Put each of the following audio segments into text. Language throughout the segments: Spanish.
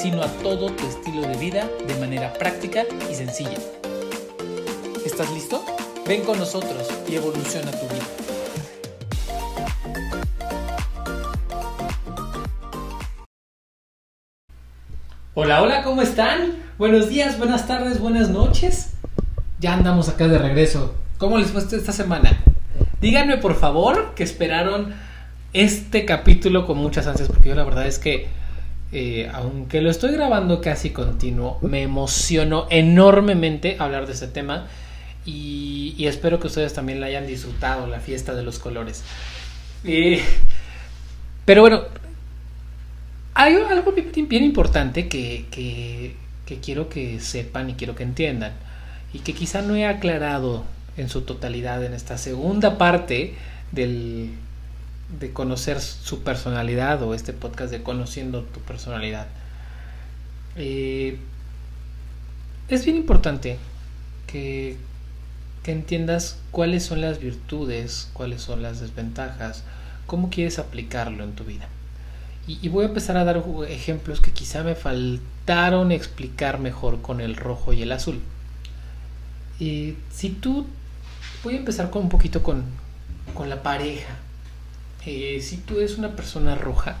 sino a todo tu estilo de vida de manera práctica y sencilla. ¿Estás listo? Ven con nosotros y evoluciona tu vida. Hola, hola, ¿cómo están? Buenos días, buenas tardes, buenas noches. Ya andamos acá de regreso. ¿Cómo les fue esta semana? Díganme por favor que esperaron este capítulo con muchas ansias porque yo la verdad es que eh, aunque lo estoy grabando casi continuo, me emocionó enormemente hablar de ese tema y, espero que ustedes también la hayan disfrutado, la fiesta de los colores. Eh, pero bueno, hay algo bien importante que, que, quiero que sepan y quiero que entiendan y que quizá no he aclarado en su totalidad en esta segunda parte del, de conocer su personalidad o este podcast de conociendo tu personalidad. Eh, es bien importante que, que entiendas cuáles son las virtudes, cuáles son las desventajas, cómo quieres aplicarlo en tu vida. Y, voy a empezar a dar ejemplos que quizá me faltaron explicar mejor con el rojo y el azul. Y si tú, voy a empezar con un poquito con, con la pareja. Eh, si tú eres una persona roja,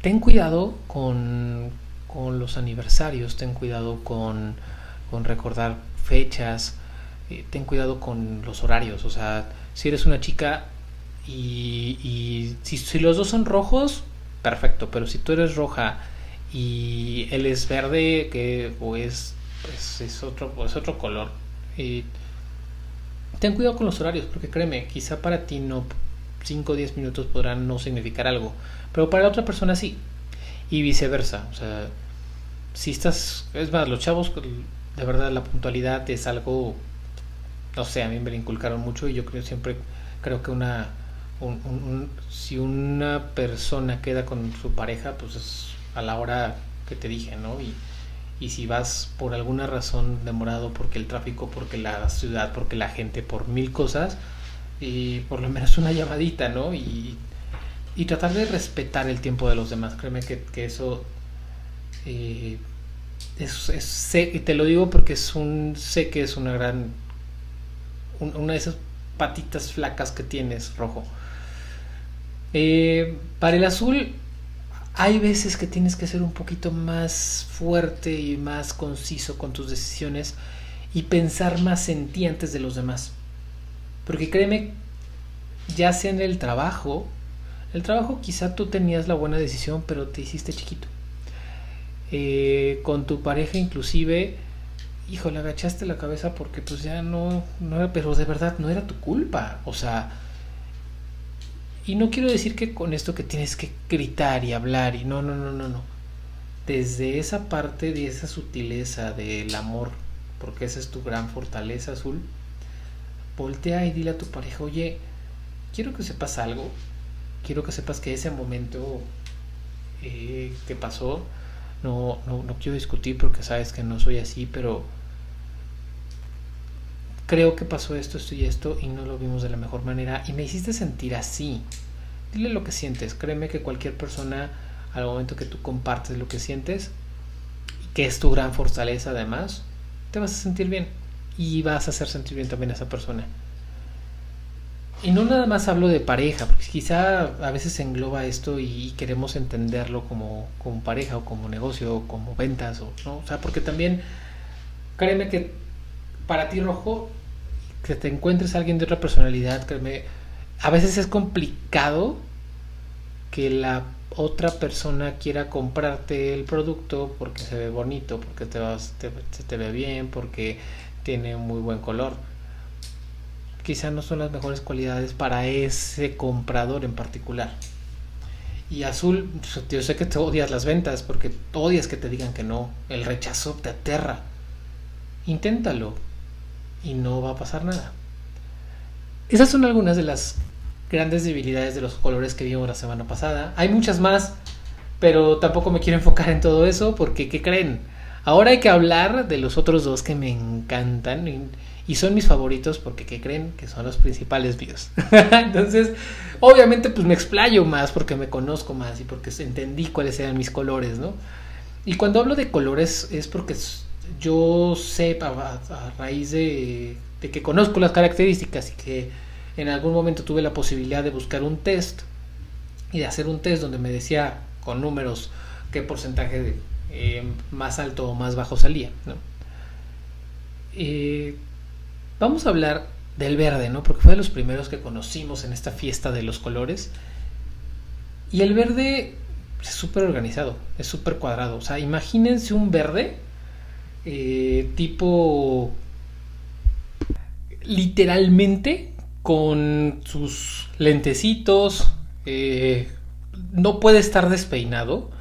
ten cuidado con, con los aniversarios, ten cuidado con, con recordar fechas, eh, ten cuidado con los horarios. O sea, si eres una chica, y, si, los dos son rojos, perfecto. Pero si tú eres roja y él es verde, que o es, pues, es, otro, es otro color. ten cuidado con los horarios, porque créeme, quizá para ti no 5 o 10 minutos podrán no significar algo, pero para la otra persona sí. Y viceversa. O sea, si estás. Es más, los chavos, de verdad, la puntualidad es algo. No sé, a mí me lo inculcaron mucho y yo creo siempre. Creo que una si una persona queda con su pareja, pues es a la hora que te dije, ¿no? Y, y si vas por alguna razón demorado, porque el tráfico, porque la ciudad, porque la gente, por mil cosas, y por lo menos una llamadita, ¿no? Y, y tratar de respetar el tiempo de los demás. Créeme que, eso eh, es, es, sé, y te lo digo porque es un, sé que es una gran, una de esas patitas flacas que tienes, rojo. Eh, para el azul hay veces que tienes que ser un poquito más fuerte y más conciso con tus decisiones y pensar más en ti antes de los demás. Porque créeme, ya sea en el trabajo, el trabajo quizá tú tenías la buena decisión, pero te hiciste chiquito. Eh, con tu pareja inclusive, hijo, le agachaste la cabeza porque pues ya no, no era, pero de verdad no era tu culpa. O sea, y no quiero decir que con esto que tienes que gritar y hablar y no, no, no, no, no. Desde esa parte de esa sutileza del amor, porque esa es tu gran fortaleza azul, voltea y dile a tu pareja, oye, quiero que sepas algo, quiero que sepas que ese momento eh, que pasó, no, no, no quiero discutir porque sabes que no soy así, pero creo que pasó esto, esto y esto y no lo vimos de la mejor manera y me hiciste sentir así. Dile lo que sientes. Créeme que cualquier persona al momento que tú compartes lo que sientes, que es tu gran fortaleza además, te vas a sentir bien y vas a hacer sentir bien también a esa persona. Y no nada más hablo de pareja, porque quizá a veces engloba esto y queremos entenderlo como, como pareja o como negocio o como ventas, o, ¿no? o sea, porque también créeme que para ti rojo, que te encuentres a alguien de otra personalidad, créeme, a veces es complicado que la otra persona quiera comprarte el producto porque se ve bonito, porque te, vas, te, te ve bien, porque tiene muy buen color. Quizá no son las mejores cualidades para ese comprador en particular. Y azul, yo sé que te odias las ventas porque odias que te digan que no. El rechazo te aterra. inténtalo y no va a pasar nada. Esas son algunas de las grandes debilidades de los colores que vimos la semana pasada. Hay muchas más, pero tampoco me quiero enfocar en todo eso porque, ¿qué creen? Ahora hay que hablar de los otros dos que me encantan y, son mis favoritos porque, ¿qué creen? Que son los principales míos. Entonces, obviamente, pues me explayo más porque me conozco más y porque entendí cuáles eran mis colores, ¿no? Y cuando hablo de colores es porque yo sé a, raíz de, que conozco las características y que en algún momento tuve la posibilidad de buscar un test y de hacer un test donde me decía con números qué porcentaje eh, más alto o más bajo salía. Eh, vamos a hablar del verde, ¿no? Porque fue de los primeros que conocimos en esta fiesta de los colores. Y el verde es súper organizado, es súper cuadrado. O sea, imagínense un verde eh, tipo literalmente con sus lentecitos, no puede estar despeinado.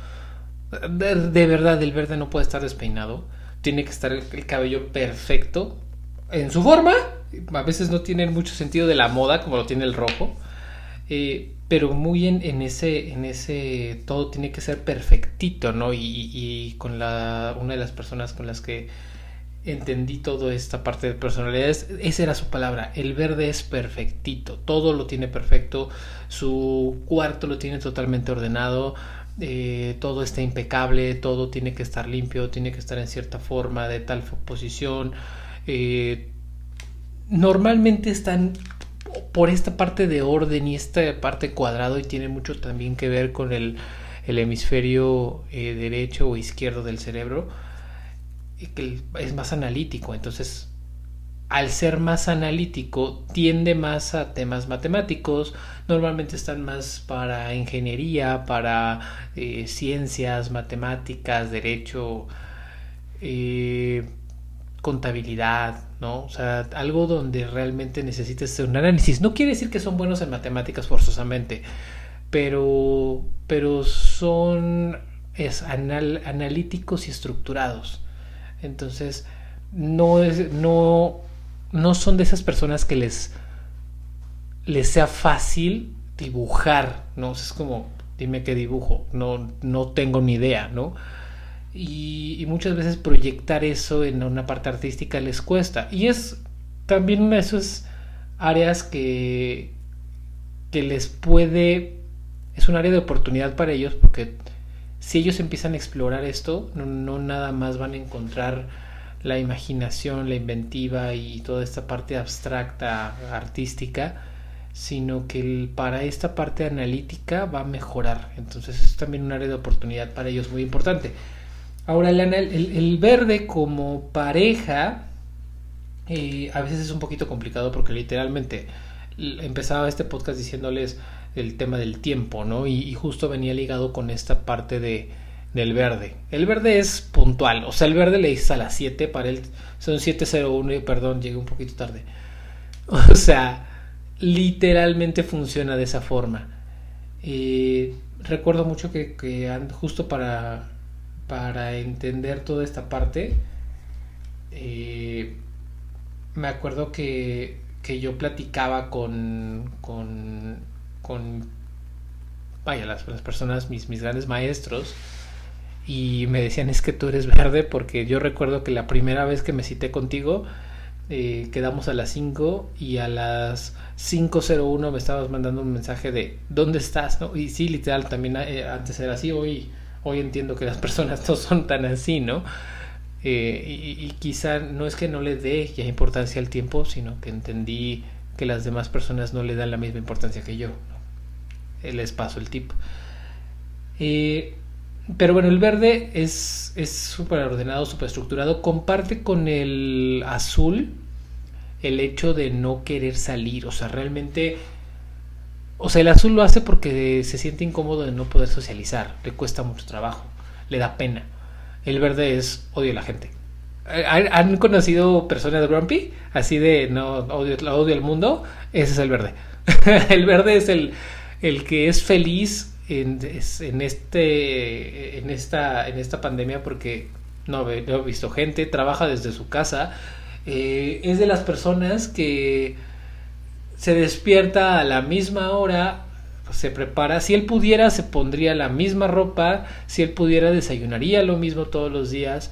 De, verdad, el verde no puede estar despeinado. Tiene que estar el, cabello perfecto en su forma. A veces no tiene mucho sentido de la moda como lo tiene el rojo. Eh, pero muy en, en, ese, en ese, todo tiene que ser perfectito, ¿no? Y, y, con la, una de las personas con las que entendí toda esta parte de personalidades, esa era su palabra, el verde es perfectito, todo lo tiene perfecto, su cuarto lo tiene totalmente ordenado, eh, todo está impecable, todo tiene que estar limpio, tiene que estar en cierta forma, de tal posición. Eh, normalmente están por esta parte de orden y esta parte cuadrado y tiene mucho también que ver con el, hemisferio eh, derecho o izquierdo del cerebro que es más analítico entonces al ser más analítico tiende más a temas matemáticos normalmente están más para ingeniería para eh, ciencias matemáticas derecho eh, contabilidad, ¿no? O sea, algo donde realmente necesites hacer un análisis. No quiere decir que son buenos en matemáticas forzosamente, pero, pero son es analíticos y estructurados. Entonces, no, es, no, no son de esas personas que les, les sea fácil dibujar, ¿no? es como, dime qué dibujo, no, no tengo ni idea, ¿no? y, muchas veces proyectar eso en una parte artística les cuesta. Y es también una de esas áreas que, que les puede, es un área de oportunidad para ellos porque si ellos empiezan a explorar esto, no, nada más van a encontrar la imaginación, la inventiva y toda esta parte abstracta, artística, sino que para esta parte analítica va a mejorar. Entonces es también un área de oportunidad para ellos muy importante. Ahora, el, verde como pareja eh, a veces es un poquito complicado porque literalmente empezaba este podcast diciéndoles el tema del tiempo, ¿no? Y, justo venía ligado con esta parte de, del verde. El verde es puntual, o sea, el verde le dice a las 7, para él son 7.01, perdón, llegué un poquito tarde. O sea, literalmente funciona de esa forma. Recuerdo mucho que, justo para para entender toda esta parte, eh, me acuerdo que, que yo platicaba con, con, con vaya, las, personas, mis, mis grandes maestros, y me decían es que tú eres verde porque yo recuerdo que la primera vez que me cité contigo eh, quedamos a las 5 y a las 5.01 me estabas mandando un mensaje de ¿dónde estás? Y sí, literal, también eh, antes era así, hoy Hoy entiendo que las personas no son tan así, ¿no? Eh, y, quizá no es que no le dé ya importancia al tiempo, sino que entendí que las demás personas no le dan la misma importancia que yo. ¿no? Les paso el tip. Eh, pero bueno, el verde es súper ordenado, súper estructurado. Comparte con el azul el hecho de no querer salir. O sea, realmente o sea, el azul lo hace porque se siente incómodo de no poder socializar, le cuesta mucho trabajo, le da pena. El verde es odio a la gente. ¿Han conocido personas grumpy? Así de no odio, odio al mundo. Ese es el verde. el verde es el, el que es feliz en, este, en, esta, en esta pandemia porque no, he visto gente, trabaja desde su casa, eh, es de las personas que se despierta a la misma hora, se prepara, si él pudiera se pondría la misma ropa, si él pudiera desayunaría lo mismo todos los días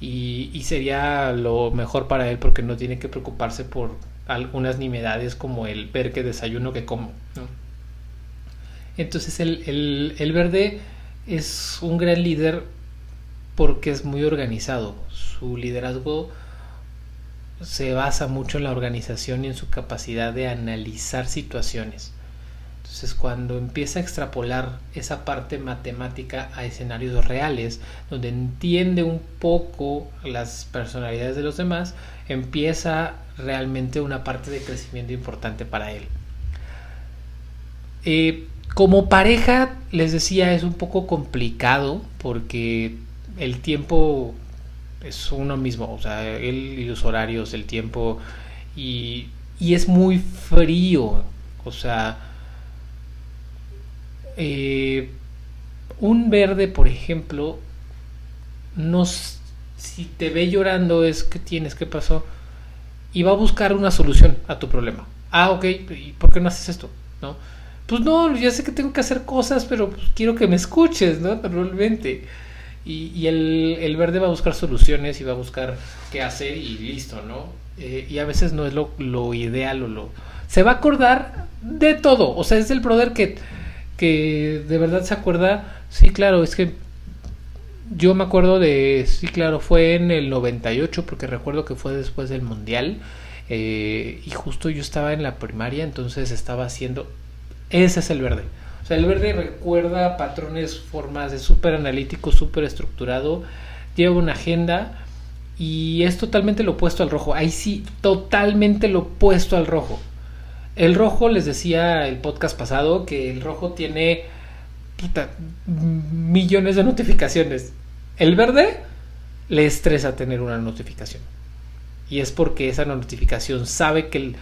y sería lo mejor para él porque no tiene que preocuparse por algunas nimiedades como el ver qué desayuno que como. Entonces el, el, el verde es un gran líder porque es muy organizado. Su liderazgo se basa mucho en la organización y en su capacidad de analizar situaciones. Entonces, cuando empieza a extrapolar esa parte matemática a escenarios reales, donde entiende un poco las personalidades de los demás, empieza realmente una parte de crecimiento importante para él. Eh, como pareja, les decía, es un poco complicado porque el tiempo es uno mismo, o sea, él y los horarios, el tiempo, y, y es muy frío, o sea, eh, un verde, por ejemplo, no, si te ve llorando es que tienes, ¿qué pasó? Y va a buscar una solución a tu problema. Ah, ok, ¿y por qué no haces esto? ¿No? Pues no, ya sé que tengo que hacer cosas, pero pues quiero que me escuches, ¿no? Normalmente. Y, el, verde va a buscar soluciones y va a buscar qué hacer y listo, ¿no? Eh, y a veces no es lo, lo ideal o lo... Se va a acordar de todo, o sea, es el brother que, que de verdad se acuerda, sí, claro, es que yo me acuerdo de, sí, claro, fue en el 98, porque recuerdo que fue después del Mundial, eh, y justo yo estaba en la primaria, entonces estaba haciendo, ese es el verde o sea, el verde recuerda patrones, formas, de súper analítico, súper estructurado, lleva una agenda y es totalmente lo opuesto al rojo. Ahí sí, totalmente lo opuesto al rojo. El rojo, les decía el podcast pasado, que el rojo tiene millones de notificaciones. El verde le estresa tener una notificación. Y es porque esa notificación sabe que el,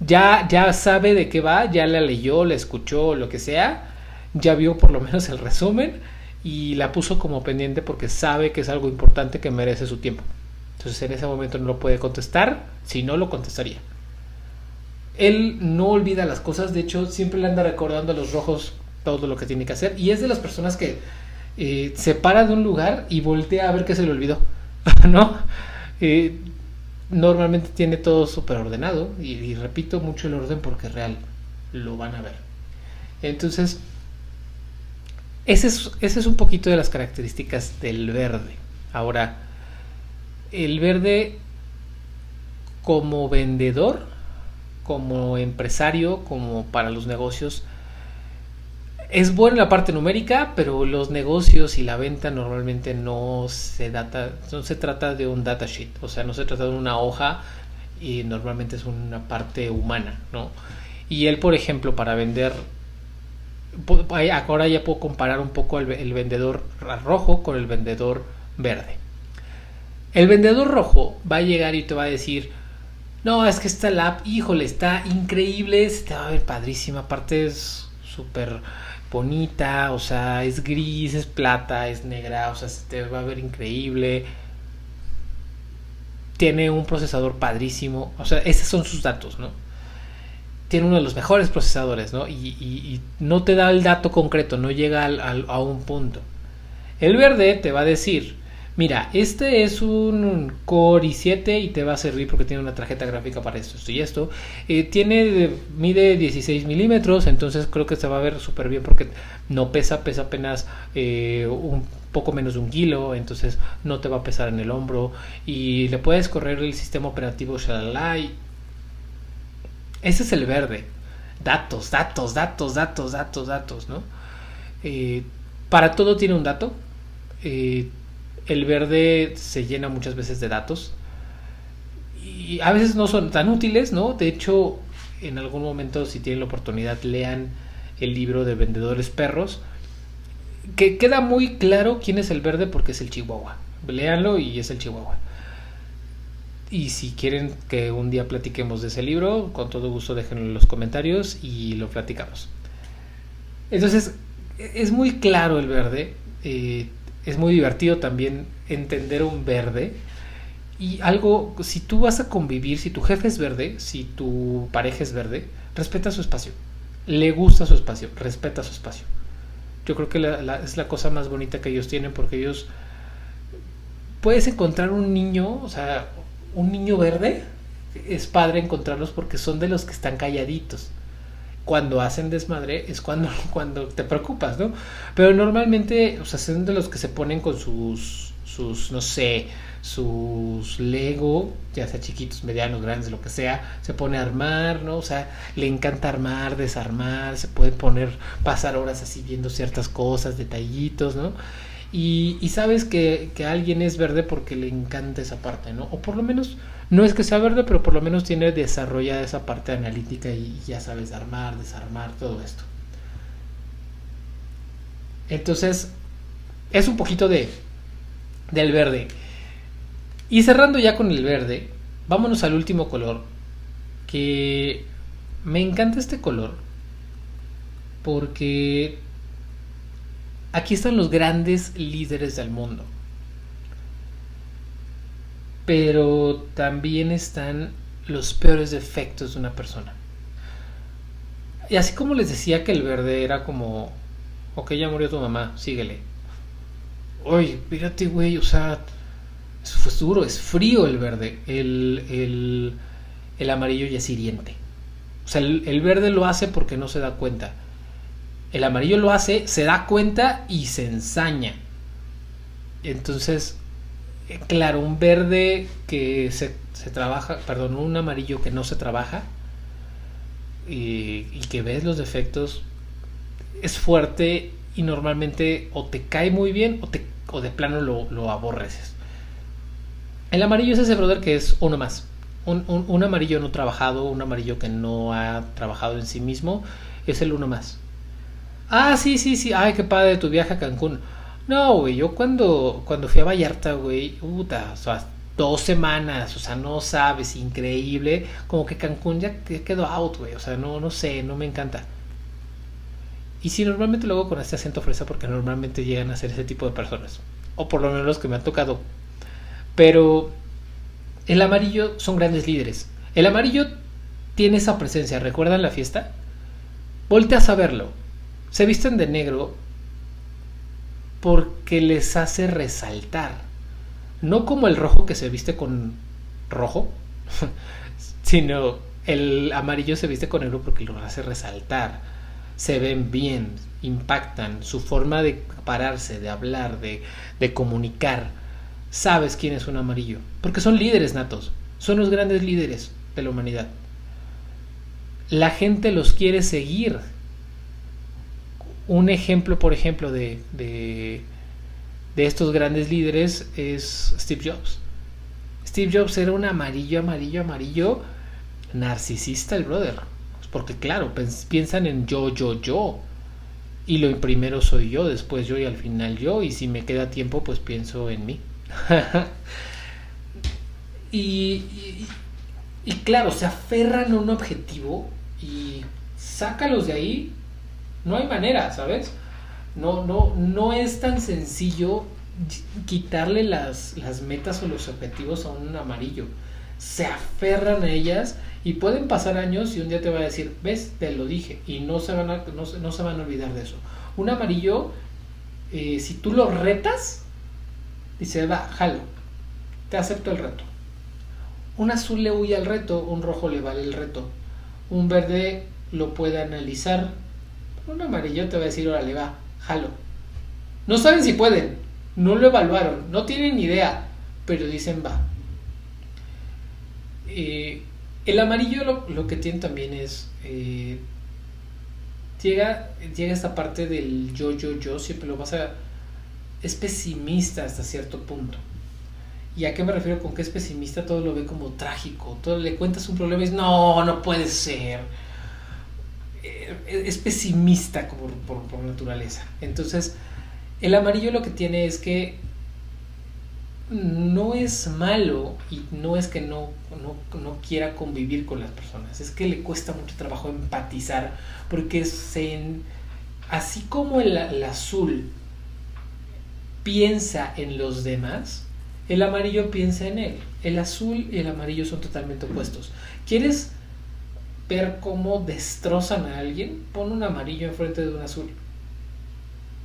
ya, ya sabe de qué va, ya la leyó, la escuchó, lo que sea, ya vio por lo menos el resumen y la puso como pendiente porque sabe que es algo importante que merece su tiempo. Entonces en ese momento no lo puede contestar, si no lo contestaría. Él no olvida las cosas, de hecho siempre le anda recordando a los rojos todo lo que tiene que hacer y es de las personas que eh, se para de un lugar y voltea a ver qué se le olvidó, ¿no? Eh, normalmente tiene todo súper ordenado y, repito mucho el orden porque es real, lo van a ver. Entonces, ese es, ese es un poquito de las características del verde. Ahora, el verde como vendedor, como empresario, como para los negocios, es buena la parte numérica, pero los negocios y la venta normalmente no se data, no se trata de un datasheet, o sea, no se trata de una hoja y normalmente es una parte humana, ¿no? Y él, por ejemplo, para vender, ahora ya puedo comparar un poco el, el vendedor rojo con el vendedor verde. El vendedor rojo va a llegar y te va a decir, no, es que esta lap, híjole, está increíble, se te va a ver padrísima, aparte es súper bonita, o sea, es gris, es plata, es negra, o sea, se te va a ver increíble. Tiene un procesador padrísimo, o sea, esos son sus datos, ¿no? Tiene uno de los mejores procesadores, ¿no? Y, no te da el dato concreto, no llega a un punto. El verde te va a decir, Mira, este es un Core i7 y te va a servir porque tiene una tarjeta gráfica para esto, esto y esto. Eh, tiene, mide 16 milímetros, entonces creo que se va a ver súper bien porque no pesa, pesa apenas eh, un poco menos de un kilo, entonces no te va a pesar en el hombro y le puedes correr el sistema operativo Shalalai. Ese es el verde. Datos, datos, datos, datos, datos, datos, ¿no? Eh, para todo tiene un dato. El verde se llena muchas veces de datos y a veces no son tan útiles, ¿no? De hecho, en algún momento, si tienen la oportunidad, lean el libro de Vendedores Perros, que queda muy claro quién es el verde porque es el Chihuahua. Leanlo y es el Chihuahua. Y si quieren que un día platiquemos de ese libro, con todo gusto déjenlo en los comentarios y lo platicamos. Entonces, es muy claro el verde. Eh, es muy divertido también entender un verde. Y algo, si tú vas a convivir, si tu jefe es verde, si tu pareja es verde, respeta su espacio. Le gusta su espacio, respeta su espacio. Yo creo que es la cosa más bonita que ellos tienen porque ellos... Puedes encontrar un niño, o sea, un niño verde, es padre encontrarlos porque son de los que están calladitos cuando hacen desmadre es cuando, cuando te preocupas, ¿no? Pero normalmente, o sea, son de los que se ponen con sus, sus, no sé, sus Lego, ya sea chiquitos, medianos, grandes, lo que sea, se pone a armar, ¿no? O sea, le encanta armar, desarmar, se puede poner, pasar horas así viendo ciertas cosas, detallitos, ¿no? Y, sabes que, que alguien es verde porque le encanta esa parte, ¿no? O por lo menos no es que sea verde, pero por lo menos tiene desarrollada esa parte analítica y ya sabes armar, desarmar, todo esto. Entonces, es un poquito de del verde. Y cerrando ya con el verde, vámonos al último color, que me encanta este color, porque aquí están los grandes líderes del mundo pero también están los peores defectos de una persona. Y así como les decía que el verde era como, ok, ya murió tu mamá, síguele. Oye, fíjate, güey, o sea, es duro, es frío el verde. El, el, el amarillo ya es hiriente. O sea, el, el verde lo hace porque no se da cuenta. El amarillo lo hace, se da cuenta y se ensaña. Entonces, claro, un verde que se, trabaja, perdón, un amarillo que no se trabaja y, que ves los defectos, es fuerte y normalmente o te cae muy bien o, te, o de plano lo, lo aborreces. El amarillo es ese brother que es uno más. Un, un, amarillo no trabajado, un amarillo que no ha trabajado en sí mismo, es el uno más. Ah, sí, sí, sí, ay, qué padre tu viaje a Cancún. No, güey, yo cuando, cuando fui a Vallarta, güey, puta, o sea, dos semanas, o sea, no sabes, increíble, como que Cancún ya quedó out, güey, o sea, no, no sé, no me encanta. Y sí, normalmente lo hago con este acento fresa porque normalmente llegan a ser ese tipo de personas, o por lo menos los que me han tocado. Pero el amarillo son grandes líderes. El amarillo tiene esa presencia, ¿recuerdan la fiesta? Volteas a verlo. Se visten de negro porque les hace resaltar. No como el rojo que se viste con rojo, sino el amarillo se viste con negro porque lo hace resaltar. Se ven bien, impactan, su forma de pararse, de hablar, de, de comunicar. Sabes quién es un amarillo, porque son líderes natos, son los grandes líderes de la humanidad. La gente los quiere seguir un ejemplo, por ejemplo, de, de, estos grandes líderes es Steve Jobs. Steve Jobs era un amarillo, amarillo, amarillo, narcisista el brother. Porque claro, piensan en yo, yo, yo. Y lo primero soy yo, después yo y al final yo. Y si me queda tiempo, pues pienso en mí. y, y, y, claro, se aferran a un objetivo y sácalos de ahí no hay manera, ¿sabes? No, no, no es tan sencillo quitarle las, las metas o los objetivos a un amarillo. Se aferran a ellas y pueden pasar años y un día te va a decir, ves, te lo dije, y no se van a, no, se van a olvidar de eso. Un amarillo, eh, si tú lo retas, dice, va, jalo, te acepto el reto. Un azul le huye al reto, un rojo le vale el reto. Un verde lo puede analizar, un amarillo te va a decir, órale, va, jalo. No saben si pueden, no lo evaluaron, no tienen ni idea, pero dicen va. Eh, el amarillo lo, que tiene también es. Eh, llega, llega esta parte del yo, yo, yo, siempre lo vas a. Es pesimista hasta cierto punto. ¿Y a qué me refiero con que es pesimista? Todo lo ve como trágico. Todo le cuentas un problema y es, no, no puede ser es pesimista por, naturaleza. Entonces, el amarillo lo que tiene es que no es malo y no es que no, no, quiera convivir con las personas, es que le cuesta mucho trabajo empatizar porque se, así como el, azul piensa en los demás, el amarillo piensa en él. El azul y el amarillo son totalmente opuestos. ¿Quieres ver cómo destrozan a alguien? Pon un amarillo enfrente de un azul.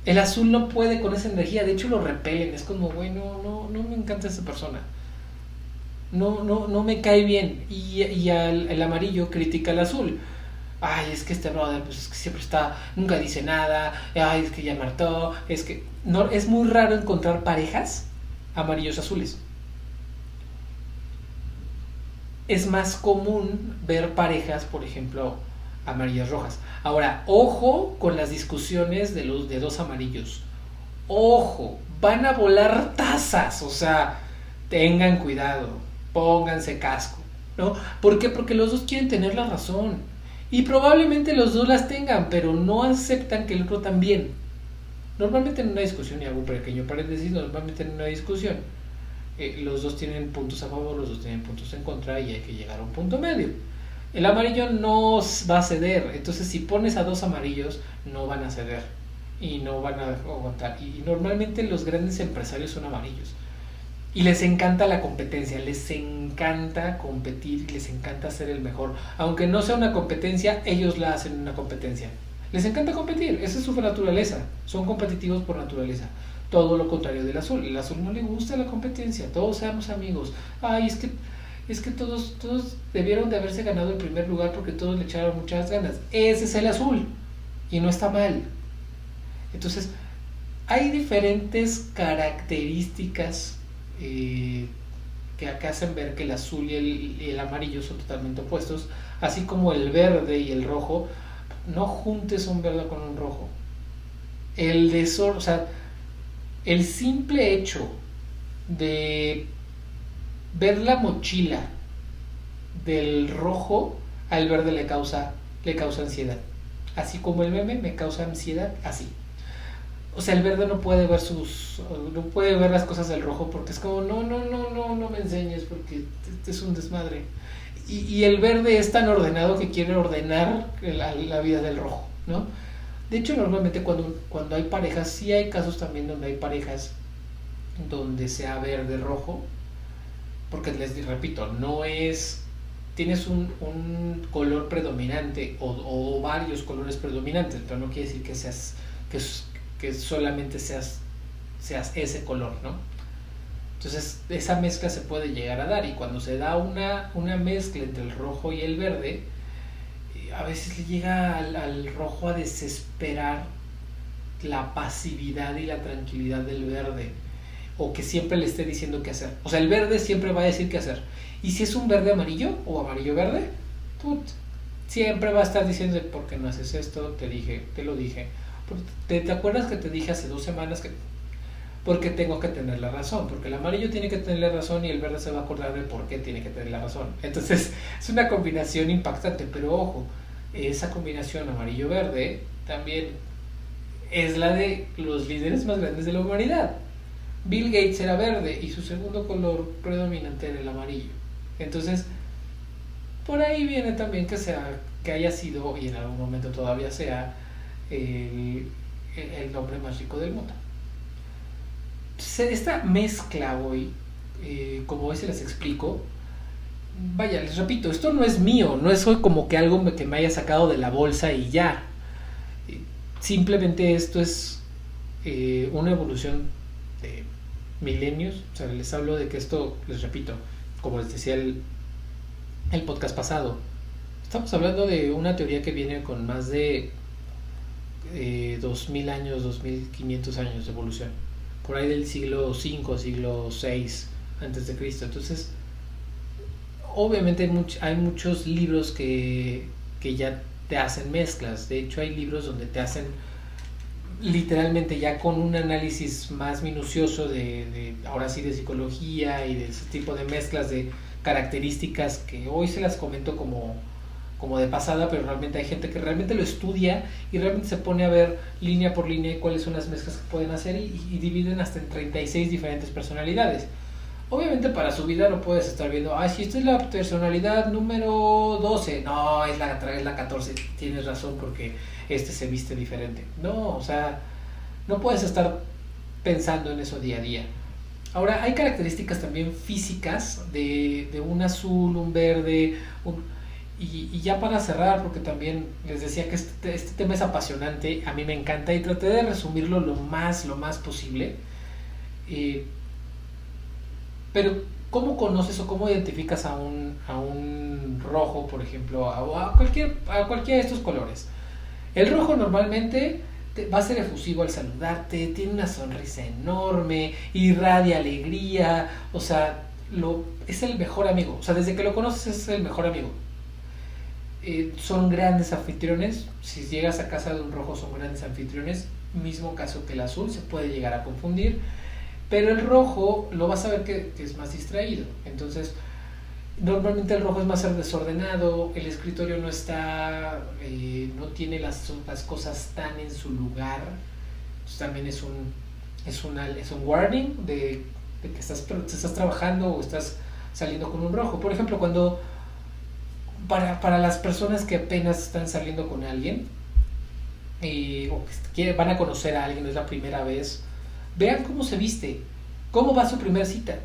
El azul no puede con esa energía, de hecho lo repelen, es como, bueno, no, no me encanta esa persona. No, no, no me cae bien. Y, y el amarillo critica al azul. Ay, es que este brother, pues es que siempre está, nunca dice nada. Ay, es que ya martó. Es que no, es muy raro encontrar parejas amarillos azules. Es más común ver parejas, por ejemplo, amarillas rojas. Ahora, ojo con las discusiones de los de dos amarillos. Ojo, van a volar tazas, o sea, tengan cuidado, pónganse casco, ¿no? ¿Por qué? Porque los dos quieren tener la razón. Y probablemente los dos las tengan, pero no aceptan que el otro también. Normalmente en una discusión, y hago un pequeño paréntesis, normalmente en una discusión, los dos tienen puntos a favor, los dos tienen puntos en contra y hay que llegar a un punto medio. El amarillo no va a ceder, entonces si pones a dos amarillos no van a ceder y no van a aguantar. Y normalmente los grandes empresarios son amarillos. Y les encanta la competencia, les encanta competir, les encanta ser el mejor. Aunque no sea una competencia, ellos la hacen una competencia. Les encanta competir, esa es su naturaleza. Son competitivos por naturaleza. Todo lo contrario del azul. El azul no le gusta la competencia, todos seamos amigos. Ay, es que es que todos, todos debieron de haberse ganado el primer lugar porque todos le echaron muchas ganas. Ese es el azul y no está mal. Entonces, hay diferentes características eh, que acá hacen ver que el azul y el, amarillo son totalmente opuestos, así como el verde y el rojo. No juntes un verde con un rojo. El desorden, o sea, el simple hecho de ver la mochila del rojo al verde le causa, le causa ansiedad. Así como el meme me causa ansiedad, así. O sea, el verde no puede ver sus, no puede ver las cosas del rojo porque es como, no, no, no, no, no me enseñes porque este es un desmadre. Y, y el verde es tan ordenado que quiere ordenar la, la, vida del rojo, ¿no? De hecho, normalmente cuando, cuando hay parejas, sí hay casos también donde hay parejas donde sea verde rojo, porque les repito, no es, tienes un, un color predominante o, varios colores predominantes, pero no quiere decir que seas, que, que solamente seas, seas ese color, ¿no? Entonces esa mezcla se puede llegar a dar y cuando se da una, una mezcla entre el rojo y el verde, a veces le llega al, rojo a desesperar la pasividad y la tranquilidad del verde o que siempre le esté diciendo qué hacer. O sea, el verde siempre va a decir qué hacer. Y si es un verde amarillo o amarillo verde, put, siempre va a estar diciendo por qué no haces esto, te dije, te lo dije. ¿Te, ¿Te acuerdas que te dije hace dos semanas que porque tengo que tener la razón, porque el amarillo tiene que tener la razón y el verde se va a acordar de por qué tiene que tener la razón. Entonces es una combinación impactante, pero ojo, esa combinación amarillo-verde también es la de los líderes más grandes de la humanidad. Bill Gates era verde y su segundo color predominante era el amarillo. Entonces, por ahí viene también que sea, que haya sido, y en algún momento todavía sea, el, el nombre más rico del mundo. Esta mezcla hoy, eh, como hoy se les explico, vaya, les repito, esto no es mío, no es como que algo que me haya sacado de la bolsa y ya. Simplemente esto es eh, una evolución de milenios. O sea, les hablo de que esto, les repito, como les decía el, el podcast pasado, estamos hablando de una teoría que viene con más de eh, 2000 años, 2500 años de evolución. Por ahí del siglo V, siglo VI antes de Cristo. Entonces, obviamente hay, much, hay muchos libros que, que ya te hacen mezclas. De hecho, hay libros donde te hacen literalmente ya con un análisis más minucioso de, de, ahora sí de psicología y de ese tipo de mezclas de características que hoy se las comento como, como de pasada, pero realmente hay gente que realmente lo estudia y realmente se pone a ver línea por línea cuáles son las mezclas que pueden hacer y, y dividen hasta en 36 diferentes personalidades. Obviamente para su vida no puedes estar viendo, ah, si esta es la personalidad número 12, no, es la, es la 14, tienes razón porque este se viste diferente. No, o sea, no puedes estar pensando en eso día a día. Ahora, hay características también físicas de, un azul, un verde, y, ya para cerrar, porque también les decía que este, este, tema es apasionante, a mí me encanta y traté de resumirlo lo más, lo más posible. Eh, pero, ¿cómo conoces o cómo identificas a un, a un rojo, por ejemplo, a, a, cualquier, a cualquiera de estos colores? El rojo normalmente va a ser efusivo al saludarte, tiene una sonrisa enorme, irradia alegría, o sea, es el mejor amigo, o sea, desde que lo conoces es el mejor amigo. Eh, son grandes anfitriones, si llegas a casa de un rojo son grandes anfitriones, mismo caso que el azul, se puede llegar a confundir, pero el rojo lo vas a ver que, es más distraído, entonces Normalmente el rojo es más desordenado, el escritorio no está, eh, no tiene las, cosas tan en su lugar. también es un, es, una, es un warning de, que estás, estás trabajando o estás saliendo con un rojo. Por ejemplo, cuando para, para las personas que apenas están saliendo con alguien eh, o que van a conocer a alguien, es la primera vez, vean cómo se viste, cómo va su primera cita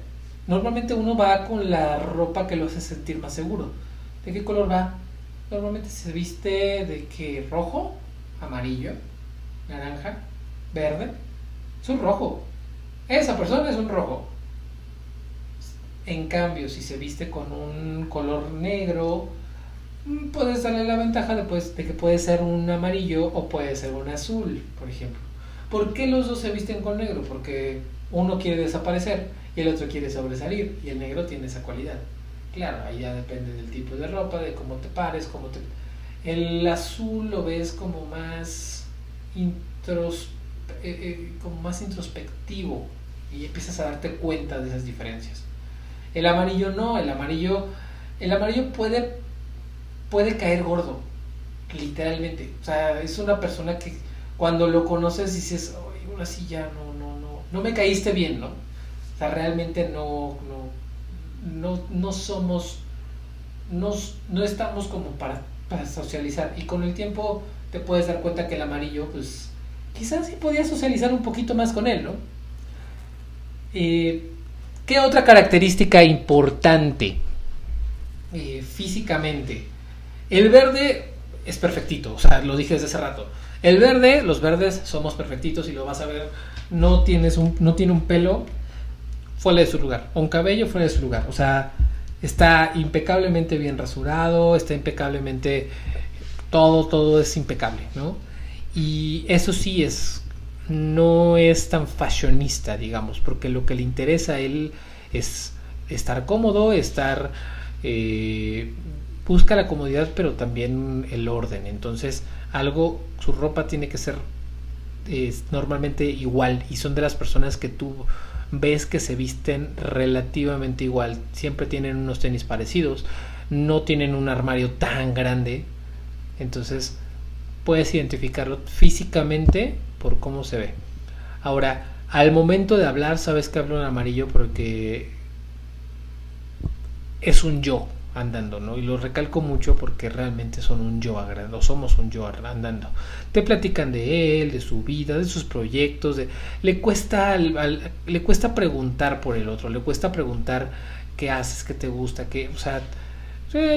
Normalmente uno va con la ropa que lo hace sentir más seguro. ¿De qué color va? Normalmente se viste de qué rojo, amarillo, naranja, verde. Es un rojo. Esa persona es un rojo. En cambio, si se viste con un color negro, mm, puedes darle la ventaja pues, de que puede ser un amarillo o puede ser un azul, por ejemplo. ¿Por qué los dos se visten con negro? Porque uno quiere desaparecer y el otro quiere sobresalir y el negro tiene esa cualidad. Claro, ahí ya depende del tipo de ropa, de cómo te pares, cómo te... El azul lo ves como más, intros... Eh, eh, como más introspectivo y empiezas a darte cuenta de esas diferencias. El amarillo no, el amarillo, el amarillo puede, puede caer gordo, literalmente. O sea, es una persona que cuando lo conoces dices, Ay, ahora ya no, no, no, no me caíste bien, ¿no? O sea, realmente no, no, no, somos, no, no estamos como para, para socializar. Y con el tiempo te puedes dar cuenta que el amarillo, pues quizás sí podías socializar un poquito más con él, ¿no? Eh, ¿Qué otra característica importante eh, físicamente? El verde es perfectito, o sea, lo dije desde hace rato. El verde, los verdes somos perfectitos y lo vas a ver, no, tiene un pelo fuera de su lugar, un cabello fuera de su lugar, o sea, está impecablemente bien rasurado, está impecablemente, todo, todo es impecable, ¿no? Y eso sí es, no es tan fashionista, digamos, porque lo que le interesa a él es estar cómodo, estar, eh, busca la comodidad, pero también el orden, entonces algo, su ropa tiene que ser normalmente igual y son de las personas que tú ves que se visten relativamente igual. Siempre tienen unos tenis parecidos, no tienen un armario tan grande. Entonces puedes identificarlo físicamente por cómo se ve. Ahora, al momento de hablar, sabes que hablo en amarillo porque es un yo andando, ¿no? Y lo recalco mucho porque realmente son un yo o somos un yo andando. Te platican de él, de su vida, de sus proyectos, de, le cuesta le cuesta preguntar por el otro, le cuesta preguntar qué haces, qué te gusta, qué, o sea,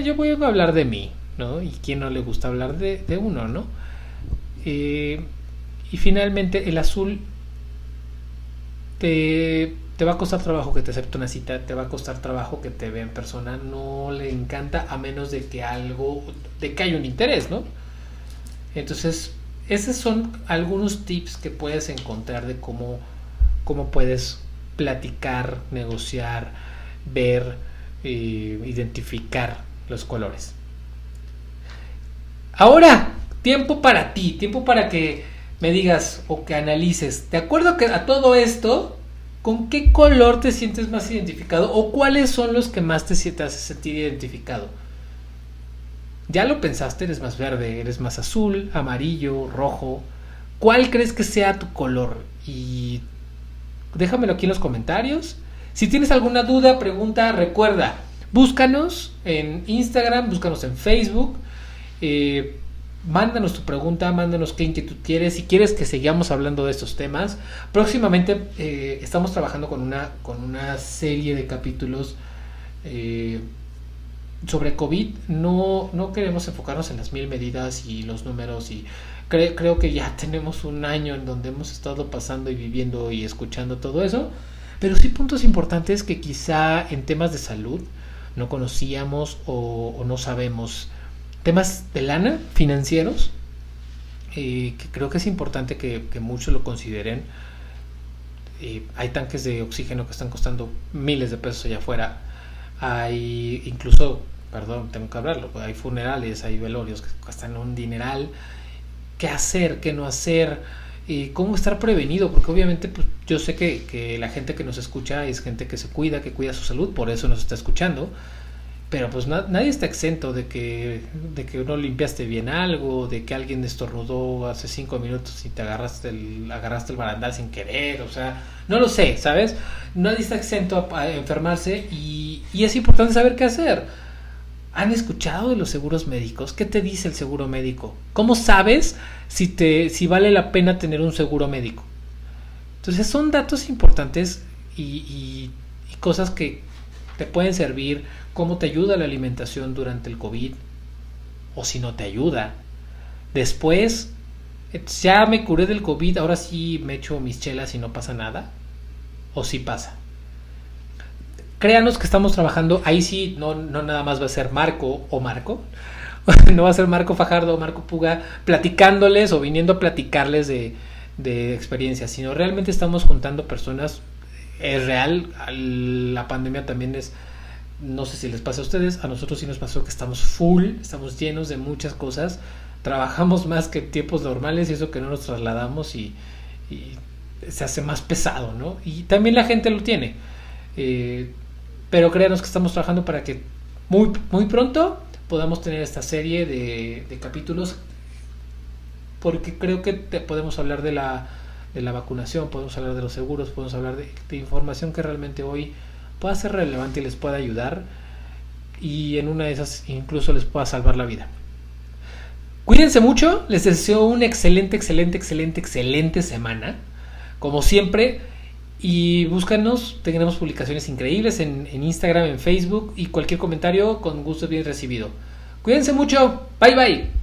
yo voy a hablar de mí, ¿no? Y quién no le gusta hablar de, uno, ¿no? Eh, y finalmente el azul te te va a costar trabajo que te acepte una cita, te va a costar trabajo que te vea en persona, no le encanta a menos de que algo, de que haya un interés, ¿no? Entonces, esos son algunos tips que puedes encontrar de cómo, cómo puedes platicar, negociar, ver, eh, identificar los colores. Ahora, tiempo para ti, tiempo para que me digas o que analices. De acuerdo a todo esto, ¿con qué color te sientes más identificado o cuáles son los que más te, te sentir identificado? Ya lo pensaste, eres más verde, eres más azul, amarillo, rojo. ¿Cuál crees que sea tu color? Y déjamelo aquí en los comentarios. Si tienes alguna duda, pregunta, recuerda, búscanos en Instagram, búscanos en Facebook. Eh, mándanos tu pregunta, mándanos qué inquietud quieres, si quieres que sigamos hablando de estos temas. Próximamente eh, estamos trabajando con una, con una serie de capítulos eh, sobre COVID. No, no queremos enfocarnos en las mil medidas y los números y creo que ya tenemos un año en donde hemos estado pasando y viviendo y escuchando todo eso. Pero sí puntos importantes que quizá en temas de salud no conocíamos o no sabemos temas de lana, financieros, eh, que creo que es importante que, muchos lo consideren. Eh, hay tanques de oxígeno que están costando miles de pesos allá afuera. Hay incluso, perdón, tengo que hablarlo, hay funerales, hay velorios que cuestan un dineral. ¿Qué hacer? ¿Qué no hacer? Eh, ¿Cómo estar prevenido? Porque obviamente pues, yo sé que, que la gente que nos escucha es gente que se cuida, que cuida su salud, por eso nos está escuchando pero pues nadie está exento de que, de que no limpiaste bien algo, de que alguien estornudó hace cinco minutos y te agarraste el, agarraste el barandal sin querer, o sea, no lo sé, ¿sabes? Nadie está exento a, enfermarse y, y, es importante saber qué hacer. ¿Han escuchado de los seguros médicos? ¿Qué te dice el seguro médico? ¿Cómo sabes si, te, si vale la pena tener un seguro médico? Entonces son datos importantes y, cosas que te pueden servir cómo te ayuda la alimentación durante el COVID o si no te ayuda. Después, ya me curé del COVID, ahora sí me echo mis chelas y no pasa nada. O sí pasa. Créanos que estamos trabajando, ahí sí, no, no nada más va a ser Marco o Marco, no va a ser Marco Fajardo o Marco Puga platicándoles o viniendo a platicarles de, de experiencias, sino realmente estamos juntando personas, es real, la pandemia también es no sé si les pasa a ustedes, a nosotros sí nos pasó que estamos full, estamos llenos de muchas cosas, trabajamos más que tiempos normales y eso que no nos trasladamos y, se hace más pesado, ¿no? Y también la gente lo tiene. Eh, pero créanos que estamos trabajando para que muy, muy pronto podamos tener esta serie de, capítulos porque creo que podemos hablar de la, de la vacunación, podemos hablar de los seguros, podemos hablar de, información que realmente hoy pueda ser relevante y les pueda ayudar y en una de esas incluso les pueda salvar la vida. Cuídense mucho, les deseo una excelente, excelente, excelente, excelente semana, como siempre, y búscanos, tendremos publicaciones increíbles en, en Instagram, en Facebook y cualquier comentario con gusto bien recibido. Cuídense mucho, bye bye.